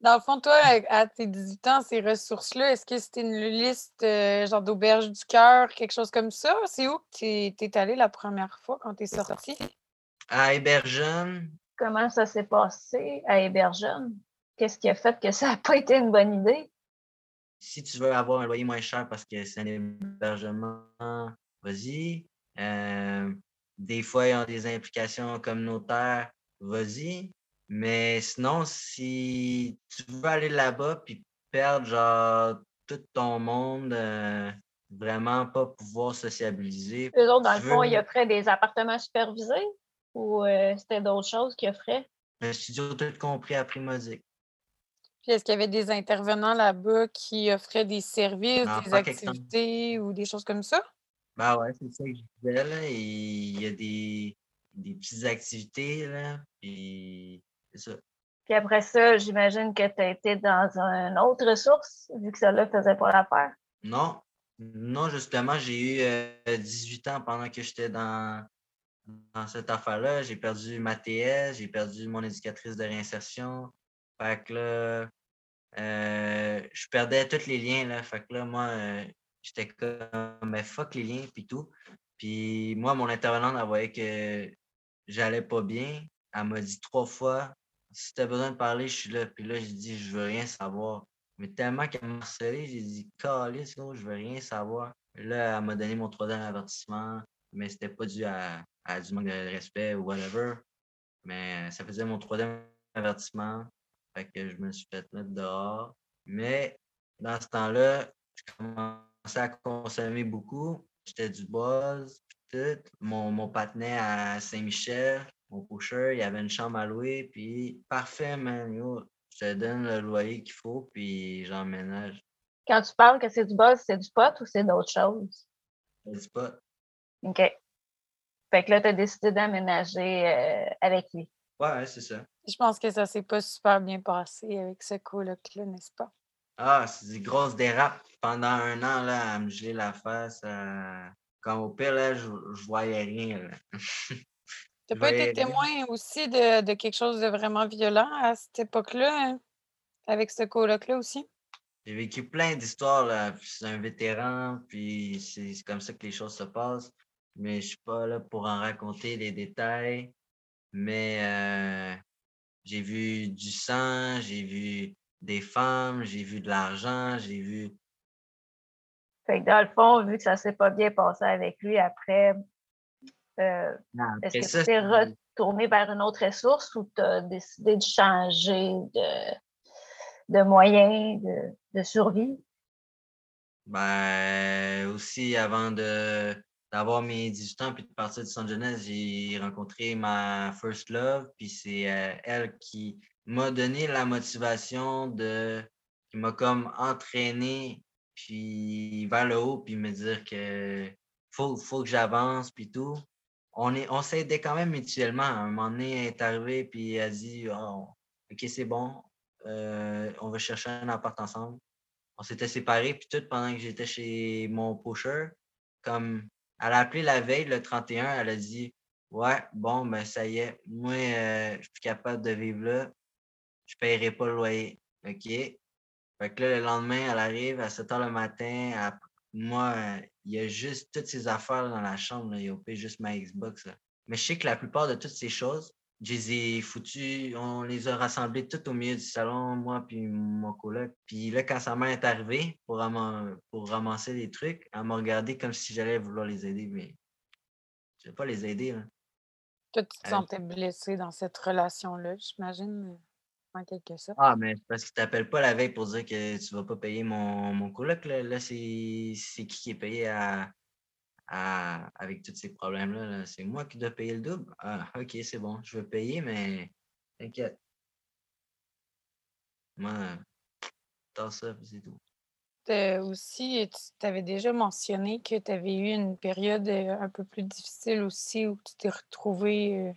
Dans le fond, toi, à tes 18 ans, ces ressources-là, est-ce que c'était une liste euh, genre d'auberge du cœur, quelque chose comme ça? C'est où que tu es, allé la première fois quand tu es sorti? À Hébergen. Comment ça s'est passé à Hébergen? Qu'est-ce qui a fait que ça n'a pas été une bonne idée? Si tu veux avoir un loyer moins cher parce que c'est un hébergement, vas-y. Des fois, ils ont des implications communautaires, vas-y. Mais sinon, si tu veux aller là-bas puis perdre genre tout ton monde, euh, vraiment pas pouvoir sociabiliser. Eux autres, dans le fond, ils offraient des appartements supervisés ou euh, c'était d'autres choses qu'ils offraient? Un studio tout compris à prix modique. Puis est-ce qu'il y avait des intervenants là-bas qui offraient des services, des activités ou des choses comme ça? Ben ouais, c'est ça que je disais, là. il y a des, des petites activités, là. Puis c'est ça. Puis après ça, j'imagine que tu as été dans une autre ressource, vu que ça là faisait pas l'affaire. Non. Non, justement, j'ai eu 18 ans pendant que j'étais dans, dans cette affaire-là. J'ai perdu ma TS, j'ai perdu mon éducatrice de réinsertion. Fait que là, je perdais tous les liens. Là. Fait que là, moi, j'étais comme, mais fuck les liens, puis tout. Puis moi, mon intervenante, elle voyait que j'allais pas bien. Elle m'a dit trois fois, si tu as besoin de parler, je suis là. Puis là, j'ai dit, je veux rien savoir. Mais tellement qu'elle m'a harcelé, j'ai dit, calice, je veux rien savoir. Là, elle m'a donné mon troisième avertissement, mais c'était pas dû à, du manque de respect ou whatever. Mais ça faisait mon troisième avertissement. Fait que je me suis fait mettre dehors. Mais dans ce temps-là, je commençais à consommer beaucoup. J'étais du buzz, tout. Mon, mon patinet à Saint-Michel, mon pusher, il y avait une chambre à louer, puis parfait, man, je te donne le loyer qu'il faut, puis j'emménage. Quand tu parles que c'est du buzz, c'est du pot ou c'est d'autres choses? C'est du pot. OK. Fait que là, tu as décidé d'aménager euh, avec lui. Ouais, c'est ça. Je pense que ça s'est pas super bien passé avec ce coloc-là, n'est-ce pas? Ah, c'est des grosses dérapes. Pendant un an, là, à me geler la face, comme au pire, là, je, je voyais rien. Tu n'as pas été témoin aussi de, quelque chose de vraiment violent à cette époque-là, hein, avec ce coloc-là aussi? J'ai vécu plein d'histoires. C'est un vétéran, puis c'est comme ça que les choses se passent. Mais je suis pas là pour en raconter les détails. Mais euh, j'ai vu du sang, j'ai vu des femmes, j'ai vu de l'argent, j'ai vu. Fait que dans le fond, vu que ça s'est pas bien passé avec lui après, euh, est-ce que tu t'es retourné vers une autre ressource ou tu as décidé de changer de, de moyens de, survie? Ben, aussi, avant de, d'avoir mes 18 ans puis de partir de San Jeunesse, j'ai rencontré ma first love, puis c'est euh, elle qui m'a donné la motivation de qui m'a comme entraîné puis vers le haut puis me dire que faut, faut que j'avance puis tout on, est, on s'aidait quand même mutuellement. À un moment donné, elle est arrivée puis elle a dit oh, OK, c'est bon, euh, on va chercher un appart ensemble. On s'était séparés, puis tout pendant que j'étais chez mon pusher, comme elle a appelé la veille, le 31, elle a dit Ouais, bon, ben ça y est, moi, euh, je suis capable de vivre là, je ne paierai pas le loyer. OK? Fait que là, le lendemain, elle arrive à 7 h le matin, moi, il y a juste toutes ces affaires dans la chambre. Il y a juste ma Xbox. Mais je sais que la plupart de toutes ces choses, je les ai foutues, on les a rassemblées tout au milieu du salon, moi puis mon coloc. Puis là, quand sa mère est arrivée pour, pour ramasser les trucs, elle m'a regardé comme si j'allais vouloir les aider, mais je ne vais pas les aider. Toi, tu te sentais blessé dans cette relation-là, j'imagine? quelque sorte? Ah, mais parce qu'il ne t'appelle pas la veille pour dire que tu ne vas pas payer mon, mon coloc. Là, c'est qui qui est payé à, avec tous ces problèmes-là. C'est moi qui dois payer le double. Ah, ok, c'est bon. Je veux payer, mais t'inquiète. Moi, t'as ça, c'est tout. aussi, tu avais déjà mentionné que tu avais eu une période euh, un peu plus difficile aussi où tu t'es retrouvé euh,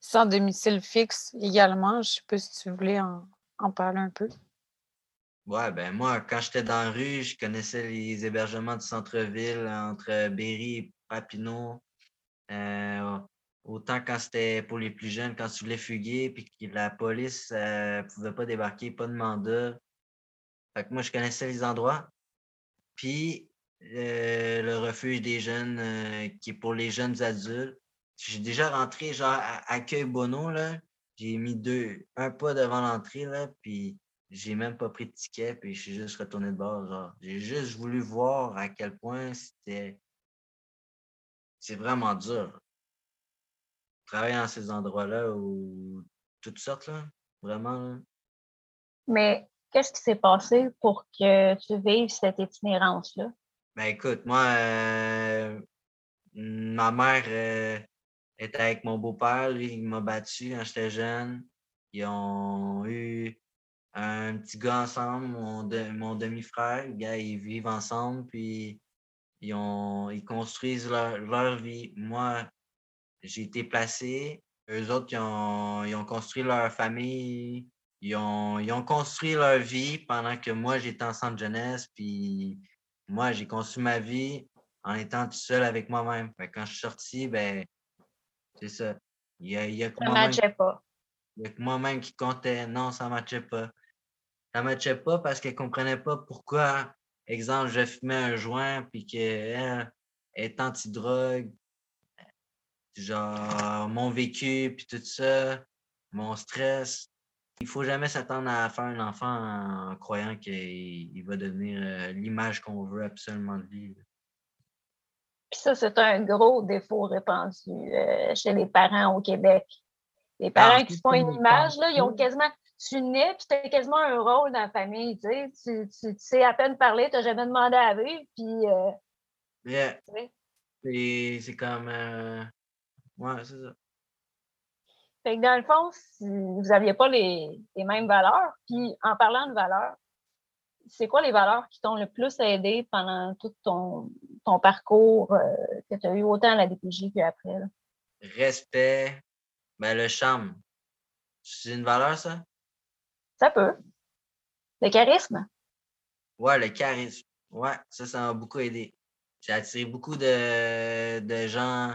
sans domicile fixe également. Je ne sais pas si tu voulais en, parler un peu. Ouais, ben moi, quand j'étais dans la rue, je connaissais les hébergements du centre-ville entre Berry et Papineau. Euh, autant quand c'était pour les plus jeunes, quand tu voulais fuguer, puis que la police ne pouvait pas débarquer, pas de mandat. Fait que moi, je connaissais les endroits. Puis euh, le refuge des jeunes, euh, qui est pour les jeunes adultes. J'ai déjà rentré genre Accueil Bono, là. J'ai mis deux, un pas devant l'entrée, là, puis j'ai même pas pris de ticket, puis je suis juste retourné de bord. J'ai juste voulu voir à quel point c'était. C'est vraiment dur. Travailler dans ces endroits-là ou toutes sortes, là. Vraiment. Mais qu'est-ce qui s'est passé pour que tu vives cette itinérance-là? Ben écoute, moi, euh, ma mère, euh, était avec mon beau-père, lui, il m'a battu quand j'étais jeune. Ils ont eu un petit gars ensemble, mon, mon demi-frère. gars, ils vivent ensemble, puis ils, ont, ils construisent leur, vie. Moi, j'ai été placé. Eux autres, ils ont, ils ont construit leur famille. Ils ont, ils ont construit leur vie pendant que moi, j'étais en centre jeunesse, puis moi, j'ai conçu ma vie en étant tout seul avec moi-même. Quand je suis sorti, ben, c'est ça. Il y a, il y a que Ça moi-même matchait pas. il y a que moi-même qui comptait. Non, ça ne matchait pas. Ne matchait pas parce qu'elle ne comprenait pas pourquoi, exemple, je fumais un joint puis qu'elle est anti-drogue. Genre, mon vécu puis tout ça, mon stress. Il faut jamais s'attendre à faire un enfant en croyant qu'il il va devenir euh, l'image qu'on veut absolument de lui. Puis ça, c'est un gros défaut répandu euh, chez les parents au Québec. Les parents Ah, qui se font une image, là, ils ont parents. quasiment. Tu nais, puis tu as quasiment un rôle dans la famille. Tu, sais. tu, tu- tu sais à peine parler, tu n'as jamais demandé à vivre. Puis, euh, Yeah. tu sais. C'est c'est comme. euh, Ouais, c'est ça. Fait que dans le fond, si vous n'aviez pas les, les mêmes valeurs, puis en parlant de valeurs, c'est quoi les valeurs qui t'ont le plus aidé pendant tout ton, ton parcours euh, que tu as eu autant à la DPJ qu'après? Respect, ben, le charme. C'est une valeur, ça? Ça peut. Le charisme? Ouais, le charisme. Ouais, ça, ça m'a beaucoup aidé. J'ai attiré beaucoup de, de gens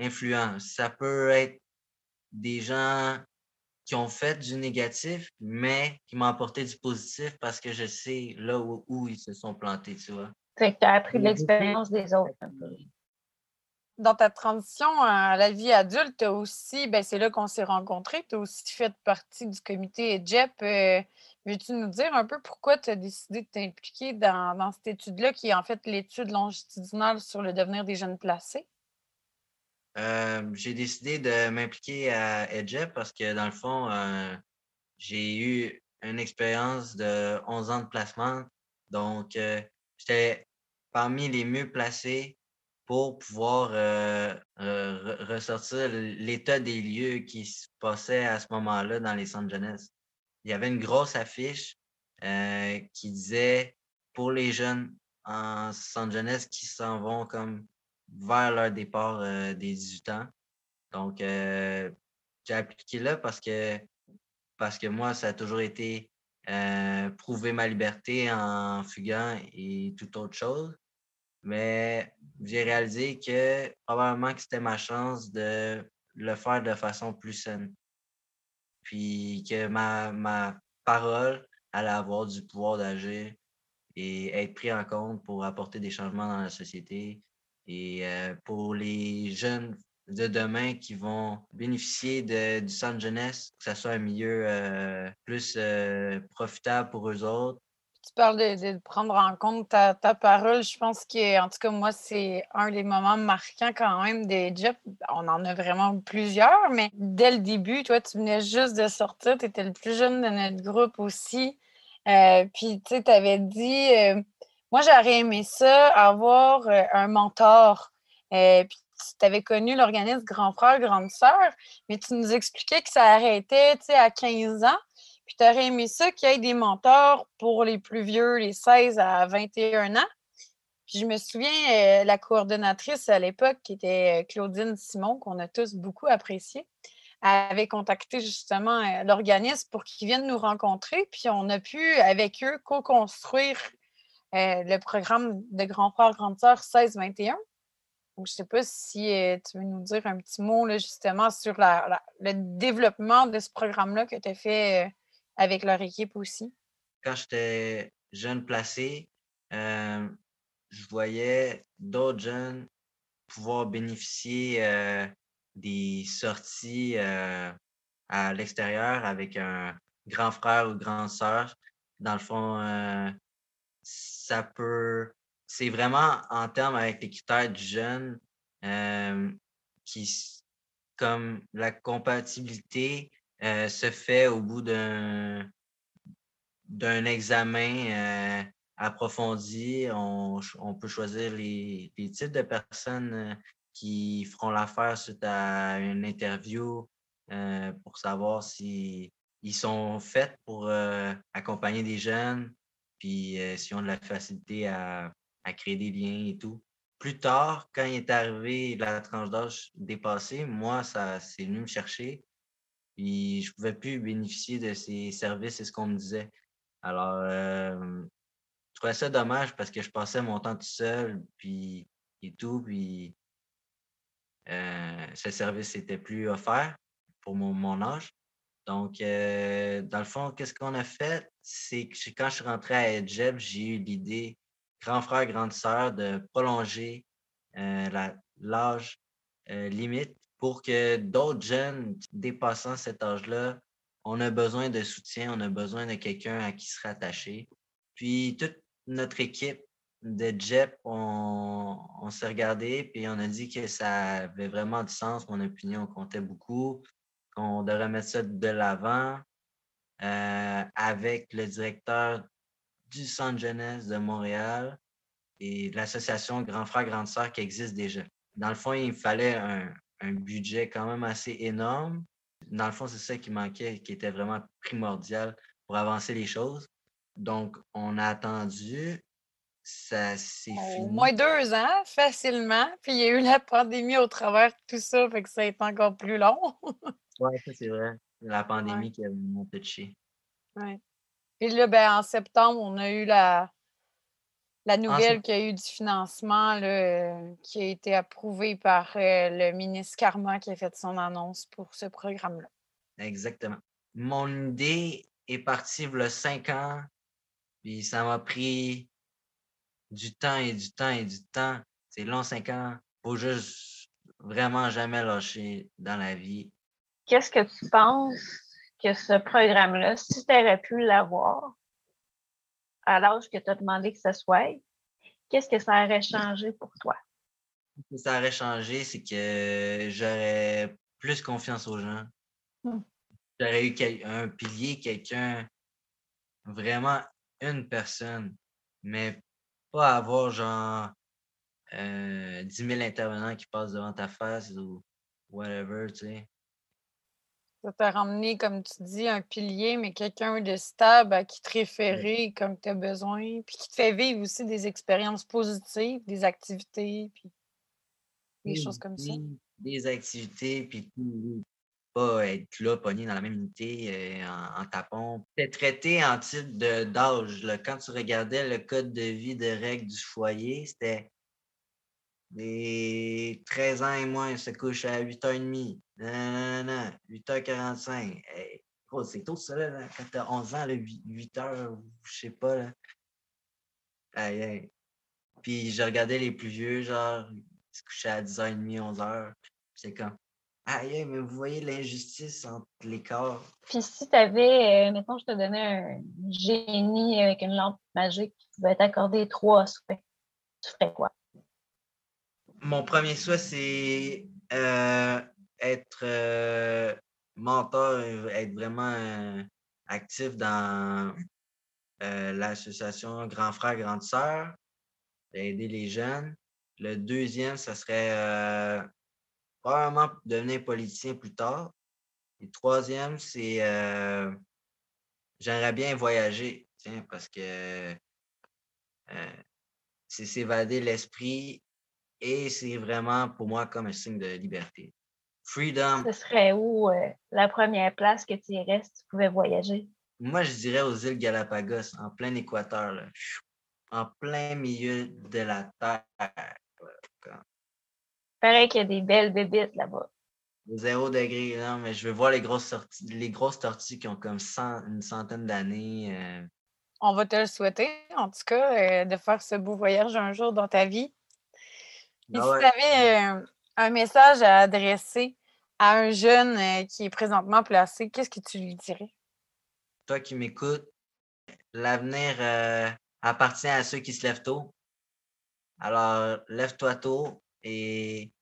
influents. Ça peut être des gens qui ont fait du négatif, mais qui m'ont apporté du positif parce que je sais là où, où ils se sont plantés, tu vois. Fait que tu as appris de l'expérience des autres. un peu. Dans ta transition à la vie adulte, aussi, ben c'est là qu'on s'est rencontrés, tu as aussi fait partie du comité EGEP. Euh, Veux-tu nous dire un peu pourquoi tu as décidé de t'impliquer dans, cette étude-là, qui est en fait l'étude longitudinale sur le devenir des jeunes placés? Euh, j'ai décidé de m'impliquer à EDGEP parce que dans le fond, euh, j'ai eu une expérience de 11 ans de placement. Donc, euh, j'étais parmi les mieux placés pour pouvoir euh, re- ressortir l'état des lieux qui se passaient à ce moment-là dans les centres jeunesse. Il y avait une grosse affiche euh, qui disait pour les jeunes en centre jeunesse qui s'en vont comme vers leur départ euh, des 18 ans. Donc, j'ai appliqué là parce que, parce que moi, ça a toujours été prouver ma liberté en fuguant et toute autre chose. Mais j'ai réalisé que probablement que c'était ma chance de le faire de façon plus saine. Puis que ma, ma parole allait avoir du pouvoir d'agir et être pris en compte pour apporter des changements dans la société et euh, pour les jeunes de demain qui vont bénéficier de, du centre jeunesse, que ce soit un milieu euh, plus euh, profitable pour eux autres. Tu parles de, prendre en compte ta, parole. Je pense que, en tout cas, moi, c'est un des moments marquants quand même des jobs. On en a vraiment plusieurs, mais dès le début, toi, tu venais juste de sortir. Tu étais le plus jeune de notre groupe aussi. Euh, puis, tu sais, tu avais dit, euh, moi, j'aurais aimé ça, avoir euh, un mentor. Puis, tu avais connu l'organisme Grand Frère, Grande Sœur, mais tu nous expliquais que ça arrêtait, tu sais, à 15 ans. Puis tu aurais aimé ça qu'il y ait des mentors pour les plus vieux, les 16 à 21 ans? Puis je me souviens, euh, la coordonnatrice à l'époque, qui était euh, Claudine Simon, qu'on a tous beaucoup apprécié, avait contacté justement euh, l'organisme pour qu'ils viennent nous rencontrer. Puis on a pu, avec eux, co-construire le programme de Grand Frère, Grande Sœur 16-21. Donc, je ne sais pas si tu veux nous dire un petit mot là, justement sur le développement de ce programme-là que tu as fait avec leur équipe aussi? Quand j'étais jeune placé, euh, je voyais d'autres jeunes pouvoir bénéficier euh, des sorties euh, à l'extérieur avec un grand frère ou grande sœur. Dans le fond, ça peut. C'est vraiment en termes avec les critères du jeune qui, comme la compatibilité euh, se fait au bout d'un examen euh, approfondi. On, on peut choisir les, les types de personnes euh, qui feront l'affaire suite à une interview pour savoir si sont faits pour accompagner des jeunes, puis euh, s'ils ont de la facilité à, à créer des liens et tout. Plus tard, quand il est arrivé la tranche d'âge dépassée, moi, ça c'est venu me chercher. Puis je pouvais plus bénéficier de ces services, c'est ce qu'on me disait. Alors, euh, trouvais ça dommage parce que je passais mon temps tout seul, puis et tout, puis euh, ce service n'était plus offert pour mon, âge. Donc, euh, dans le fond, qu'est-ce qu'on a fait? C'est que quand je suis rentré à Edgeb, j'ai eu l'idée, grand frère, grande sœur, de prolonger l'âge limite pour que d'autres jeunes dépassant cet âge-là, on a besoin de soutien, on a besoin de quelqu'un à qui se rattacher. Puis toute notre équipe de JEP, on, s'est regardé puis on a dit que ça avait vraiment du sens. Mon opinion comptait beaucoup, qu'on devrait mettre ça de l'avant euh, avec le directeur du Centre jeunesse de Montréal et l'association Grand Frère, Grande Sœur qui existe déjà. Dans le fond, il fallait un, un budget quand même assez énorme. Dans le fond, c'est ça qui manquait, qui était vraiment primordial pour avancer les choses. Donc, on a attendu ça s'est Au moins deux ans, facilement. Puis il y a eu la pandémie au travers de tout ça, fait que ça a été encore plus long. oui, ça c'est vrai. La pandémie qui a vraiment touché. Oui. Puis là, ben, en septembre, on a eu la, la nouvelle qu'il y a eu du financement qui a été approuvé par euh, le ministre Karma qui a fait son annonce pour ce programme-là. Exactement. Mon idée est partie il y a cinq ans, puis ça m'a pris du temps et du temps et du temps. C'est long, cinq ans. Faut juste vraiment jamais lâcher dans la vie. Qu'est-ce que tu penses que ce programme-là, si tu aurais pu l'avoir à l'âge que tu as demandé que ce soit, qu'est-ce que ça aurait changé pour toi? Ce que ça aurait changé, c'est que j'aurais plus confiance aux gens. Hmm. J'aurais eu un pilier, quelqu'un, vraiment une personne, mais pas avoir genre euh, 10 000 intervenants qui passent devant ta face ou whatever, tu sais. Ça t'a ramené, comme tu dis, un pilier, mais quelqu'un de stable à qui te référer comme tu as besoin, puis qui te fait vivre aussi des expériences positives, des activités, puis des choses comme ça. Des activités, puis pas être là, pogné dans la même unité euh, en, tapant. C'était traité en titre d'âge. Quand tu regardais le code de vie de règles du foyer, c'était des 13 ans et moins se couchent à 8h30. Non, non, non, 8h45. c'est tôt ça, là, quand t'as 11 ans, 8h, je sais pas. Là. Aïe, Puis je regardais les plus vieux, genre, ils se couchaient à 10h30, 11h. C'est quand Aïe, mais vous voyez l'injustice entre les corps. Puis si tu avais, euh, mettons, je te donnais un génie avec une lampe magique qui pouvait t'accorder trois souhaits, tu ferais quoi? Mon premier souhait, c'est euh, être euh, mentor, être vraiment actif dans l'association Grand Frère, Grande Sœur, aider les jeunes. Le deuxième, ce serait probablement devenir politicien plus tard. Et troisième, c'est euh, j'aimerais bien voyager, parce que euh, c'est s'évader l'esprit et c'est vraiment pour moi comme un signe de liberté. Freedom. Ce serait où euh, la première place que tu irais si tu pouvais voyager? Moi, je dirais aux îles Galapagos, en plein équateur, en plein milieu de la Terre paraît qu'il y a des belles bébites là-bas. Zéro degré, non, mais je veux voir les grosses sorties, les grosses tortues qui ont comme une centaine d'années. Euh. On va te le souhaiter, en tout cas, euh, de faire ce beau voyage un jour dans ta vie. Ah si tu avais euh, un message à adresser à un jeune qui est présentement placé, qu'est-ce que tu lui dirais? Toi qui m'écoutes, l'avenir appartient à ceux qui se lèvent tôt. Alors, lève-toi tôt et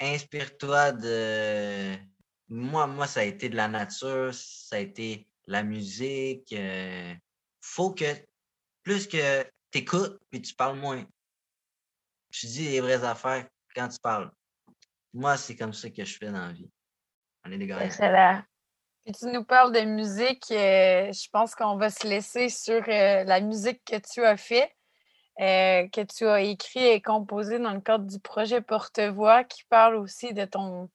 inspire-toi de. Moi, moi, ça a été de la nature, ça a été la musique. Euh, faut que, plus que tu écoutes, puis tu parles moins. Je dis les vraies affaires quand tu parles. Moi, c'est comme ça que je fais dans la vie. On est des gars. Excellent. Puis tu nous parles de musique. Euh, je pense qu'on va se laisser sur euh, la musique que tu as fait. Euh, que tu as écrit et composé dans le cadre du projet Porte-Voix qui parle aussi de ton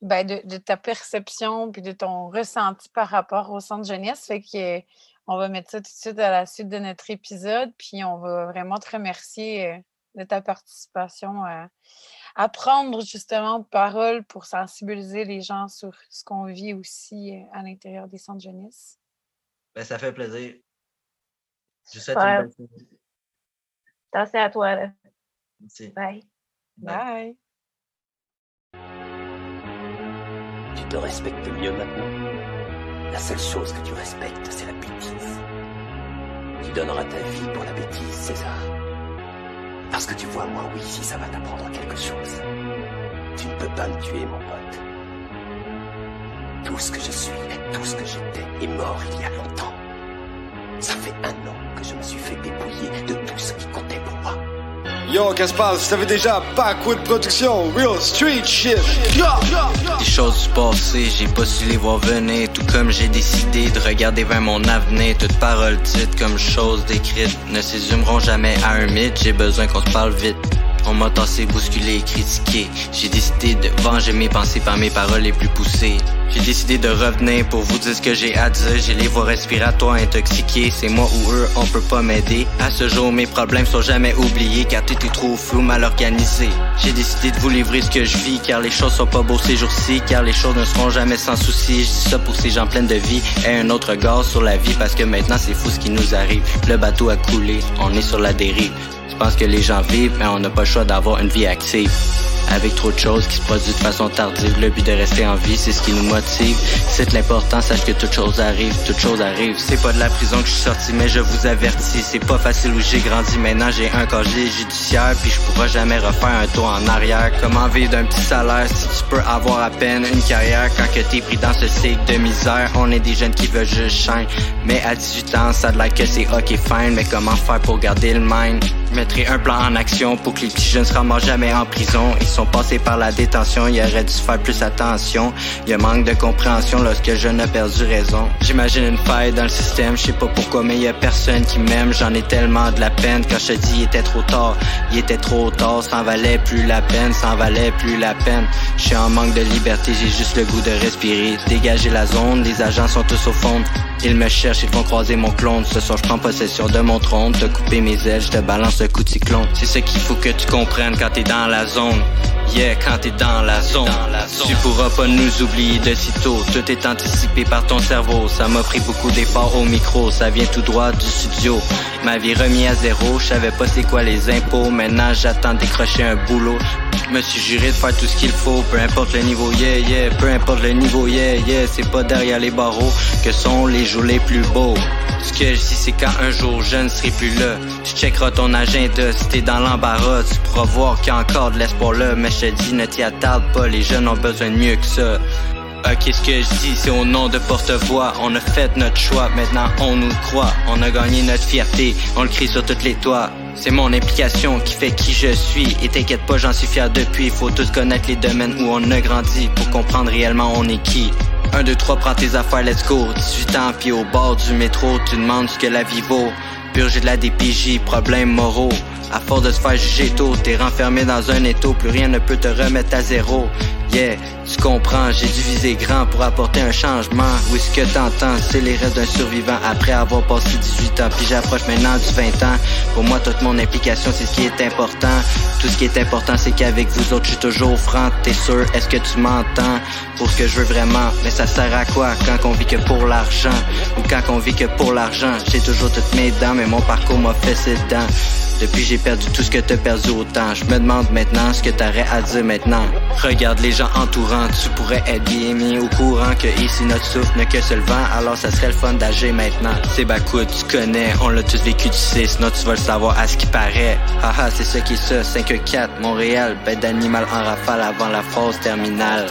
ben de, ta perception puis de ton ressenti par rapport au centre jeunesse. Fait que on va mettre ça tout de suite à la suite de notre épisode. Puis on va vraiment te remercier de ta participation à, prendre justement parole pour sensibiliser les gens sur ce qu'on vit aussi euh, à l'intérieur des centres jeunesse? Ben, ça fait plaisir. Je souhaite une bonne Merci à toi. Merci. Bye. Bye. Tu te respectes mieux maintenant. La seule chose que tu respectes, c'est la bêtise. Tu donneras ta vie pour la bêtise, César. Parce que tu vois, moi, oui, si ça va t'apprendre quelque chose. Tu ne peux pas me tuer, mon pote. Tout ce que je suis et tout ce que j'étais est mort il y a longtemps. Ça fait un an que je me suis fait dépouiller de tout ce qui comptait pour moi. Yo, se passe? Vous déjà Backwood Production, Real Street Shit. Des choses du passé, j'ai pas su les voir venir. Tout comme j'ai décidé de regarder vers mon avenir. Toutes paroles dites comme choses décrites ne s'ésumeront jamais à un mythe. J'ai besoin qu'on se parle vite. On m'a tassé, bousculé, critiqué. J'ai décidé de venger mes pensées par mes paroles les plus poussées. J'ai décidé de revenir pour vous dire ce que j'ai à dire. J'ai les voies respiratoires intoxiquées. C'est moi ou eux, on peut pas m'aider. À ce jour, mes problèmes sont jamais oubliés car tout est trop flou, mal organisé. J'ai décidé de vous livrer ce que je vis car les choses sont pas beaux ces jours-ci. Car les choses ne seront jamais sans souci. Je dis ça pour ces gens pleins de vie et un autre gars sur la vie parce que maintenant c'est fou ce qui nous arrive. Le bateau a coulé, on est sur la dérive. Je pense que les gens vivent, mais on n'a pas le choix d'avoir une vie active. Avec trop de choses qui se produisent de façon tardive, le but de rester en vie, c'est ce qui nous motive. C'est l'important, sache que toute chose arrive, toute chose arrive. C'est pas de la prison que je suis sorti, mais je vous avertis, c'est pas facile où j'ai grandi. Maintenant j'ai un casier judiciaire, puis je pourrai jamais refaire un tour en arrière. Comment vivre d'un petit salaire si tu peux avoir à peine une carrière quand que t'es pris dans ce cycle de misère? On est des jeunes qui veulent juste shine, mais à 18 ans, ça a l'air que c'est ok fine, mais comment faire pour garder le mind? Je mettrai un plan en action pour que les petits jeunes se jamais en prison. Sont passés par la détention, ils auraient dû faire plus attention. Il y a manque de compréhension lorsque je n'ai perdu raison. J'imagine une faille dans le système, je sais pas pourquoi, mais y a personne qui m'aime. J'en ai tellement de la peine quand je te dis il était trop tard. Il était trop tard, ça valait plus la peine, ça valait plus la peine. Je suis en manque de liberté, j'ai juste le goût de respirer. Dégager la zone, les agents sont tous au fond. Ils me cherchent, ils vont croiser mon clone. Ce soir, je prends possession de mon trône. Te couper mes ailes, je te balance un coup de cyclone. C'est ce qu'il faut que tu comprennes quand t'es dans la zone. Yeah, quand t'es dans la zone, tu pourras pas nous oublier de sitôt. Tout est anticipé par ton cerveau. Ça m'a pris beaucoup d'efforts au micro. Ça vient tout droit du studio. Ma vie remis à zéro. Je savais pas c'est quoi les impôts. Maintenant, j'attends décrocher un boulot. Je me suis juré de faire tout ce qu'il faut. Peu importe le niveau, yeah, yeah. Peu importe le niveau, yeah, yeah. C'est pas derrière les barreaux que sont les jours les plus beaux. Ce que je dis, c'est quand un jour je ne serai plus là. Tu checkeras ton agenda si t'es dans l'embarras. Tu pourras voir qu'il y a encore de l'espoir là. Mais je te dis, ne t'y attarde pas. Les jeunes ont besoin de mieux que ça. Ah, qu'est-ce que je dis, c'est au nom de porte-voix. On a fait notre choix, maintenant on nous croit. On a gagné notre fierté, on le crie sur toutes les toits. C'est mon implication qui fait qui je suis. Et t'inquiète pas, j'en suis fier depuis. Faut tous connaître les domaines où on a grandi pour comprendre réellement on est qui. 1, 2, 3, prends tes affaires, let's go. 18 ans, puis au bord du métro, tu demandes ce que la vie vaut. Purger de la DPJ, problèmes moraux. À force de se faire juger tôt, t'es renfermé dans un étau, plus rien ne peut te remettre à zéro. Yeah, tu comprends, j'ai dû viser grand pour apporter un changement. Oui, ce que t'entends, c'est les restes d'un survivant après avoir passé 18 ans? Puis j'approche maintenant du 20 ans. Pour moi, toute mon implication, c'est ce qui est important. Tout ce qui est important, c'est qu'avec vous autres, je suis toujours franc. T'es sûr, est-ce que tu m'entends? Pour ce que je veux vraiment, mais ça sert à quoi? Quand on vit que pour l'argent? Ou quand on vit que pour l'argent? J'ai toujours toutes mes dents, mais mon parcours m'a fait ses dents. Depuis j'ai perdu tout ce que t'as perdu autant. Je me demande maintenant ce que t'aurais à dire maintenant. Regarde les gens entourants, tu pourrais être bien mis au courant que ici notre souffle n'a que seul vent, alors ça serait le fun d'agir maintenant. C'est Bakout, tu connais, on l'a tous vécu, tu sais, sinon tu vas le savoir à ce qui paraît. Haha, c'est ça qui est ça, 5-4, Montréal, bête d'animal en rafale avant la phase terminale.